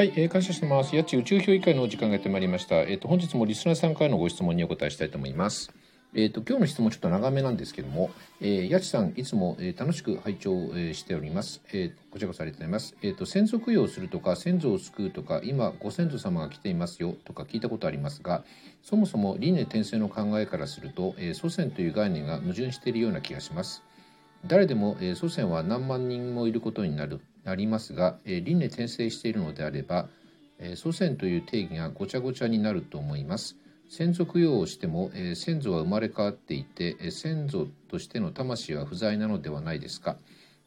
はい、えー、感謝してます。やっち宇宙評議会のお時間がやってまいりました。えっ、と、本日もリスナーさんからのご質問にお答えしたいと思います。えっ、と、今日の質問ちょっと長めなんですけども、えー、やちさん、いつも、えー楽しく拝聴、えーしております。えーこちらこそありがとうございます。えっ、と、先祖供養するとか、先祖を救うとか、今、ご先祖様が来ていますよとか聞いたことありますが、そもそも輪廻転生の考えからすると、えー祖先という概念が矛盾しているような気がします。誰でも、えー祖先は何万人もいることになるなりますが、えー輪廻転生しているのであれば、えー祖先という定義がごちゃごちゃになると思います。先祖供養をしても、えー先祖は生まれ変わっていて、えー先祖としての魂は不在なのではないですか。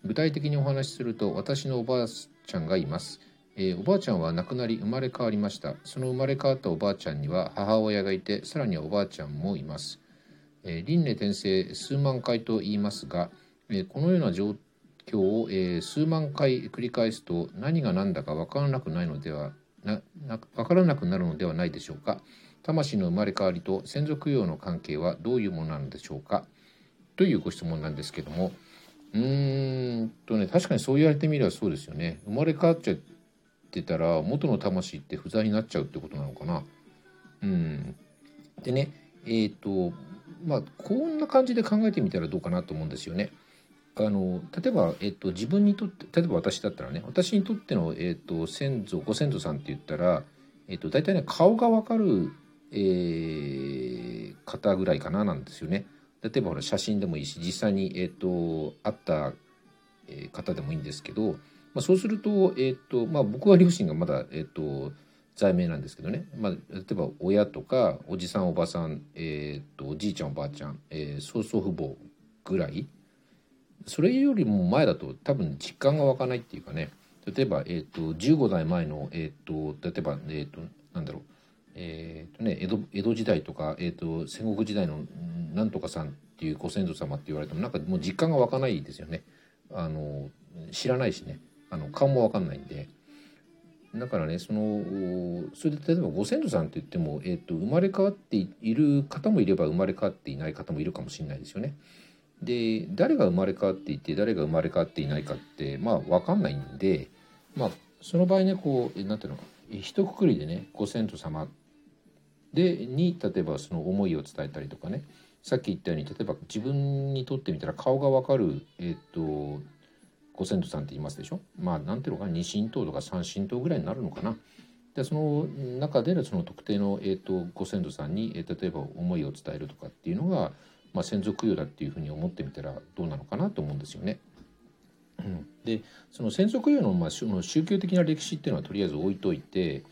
具体的にお話しすると、私のおばあちゃんがいます。えーおばあちゃんは亡くなり生まれ変わりました。その生まれ変わったおばあちゃんには母親がいて、さらにはおばあちゃんもいます。えー輪廻転生数万回と言いますが、えーこのような状態況を、えー数万回繰り返すと何が何だか分からなくないのではなな分からなくなるのではないでしょうか。魂の生まれ変わりと先祖供養の関係はどういうものなのでしょうか。というご質問なんですけども。うーんとね確かにそう言われてみればそうですよね。生まれ変わっちゃってたら元の魂って不在になっちゃうってことなのかな。うん。でねえっ、とまあこんな感じで考えてみたらどうかなと思うんですよね。あの例えば、えっと、自分にとって例えば私だったらね私にとっての、えっと、先祖ご先祖さんって言ったら、えっと、大体ね顔が分かる、えー方ぐらいかななんですよね。例えばほら写真でもいいし実際に、えっと、会った、方でもいいんですけど、まあ、そうすると,、えっとまあ、僕は両親がまだ、えっと、在名なんですけどね、まあ、例えば親とかおじさんおばさん、えっとおじいちゃんおばあちゃん、えー曽祖父母ぐらいそれよりも前だと多分実感が湧かないっていうかね。例えば、えー、と15代前の、えー、と例えば、えー、となんだろう。えーとね、江戸江戸時代とか、えー、と戦国時代のなんとかさんっていうご先祖様って言われてもなんかもう実感が湧かないですよね。あの知らないしね。あの顔も分かんないんで。だからねそのそれで例えばご先祖さんって言っても、えー、と生まれ変わっている方もいれば生まれ変わっていない方もいるかもしれないですよね。で誰が生まれ変わっていて誰が生まれ変わっていないかってまあ分かんないんでまあその場合ねこうえなんていうのか一括りでねご先祖様でに例えばその思いを伝えたりとかねさっき言ったように例えば自分にとってみたら顔が分かるえっ、とご先祖さんって言いますでしょ？まあなんていうのかな二神等とか三神等ぐらいになるのかな。でその中でのその特定の、えー、とご先祖さんに、えー例えば思いを伝えるとかっていうのが、まあ、先祖供養だっていうふうに思ってみたらどうなのかなと思うんですよね。うん、でその先祖供養の,、まあ、その宗教的な歴史っていうのはとりあえず置いといて、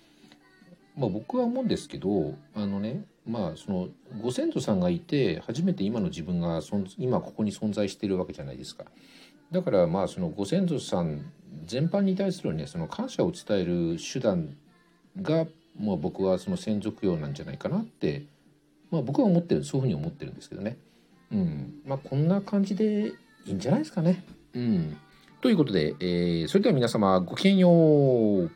まあ、僕は思うんですけどあのねまあそのご先祖さんがいて初めて今の自分が今ここに存在しているわけじゃないですか。だからまあそのご先祖さん全般に対するねその感謝を伝える手段がもう僕はその先祖供養なんじゃないかなって、まあ、僕は思ってるそういうふうに思ってるんですけどね。うん、まあこんな感じでいいんじゃないですかね。うん、ということで、えーそれでは皆様ごきげんよう。